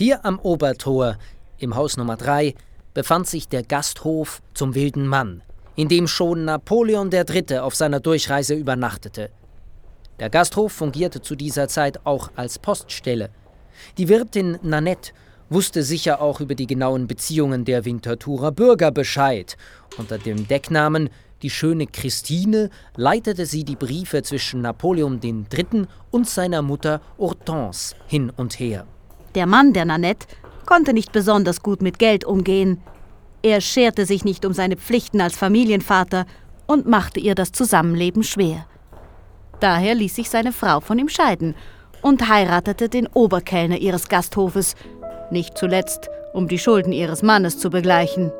Hier am Obertor, im Haus Nummer 3, befand sich der Gasthof zum Wilden Mann, in dem schon Napoleon III. auf seiner Durchreise übernachtete. Der Gasthof fungierte zu dieser Zeit auch als Poststelle. Die Wirtin Nanette wusste sicher auch über die genauen Beziehungen der Winterthurer Bürger Bescheid. Unter dem Decknamen die schöne Christine leitete sie die Briefe zwischen Napoleon III. und seiner Mutter Hortense hin und her. Der Mann der Nanette konnte nicht besonders gut mit Geld umgehen. Er scherte sich nicht um seine Pflichten als Familienvater und machte ihr das Zusammenleben schwer. Daher ließ sich seine Frau von ihm scheiden und heiratete den Oberkellner ihres Gasthofes, nicht zuletzt, um die Schulden ihres Mannes zu begleichen.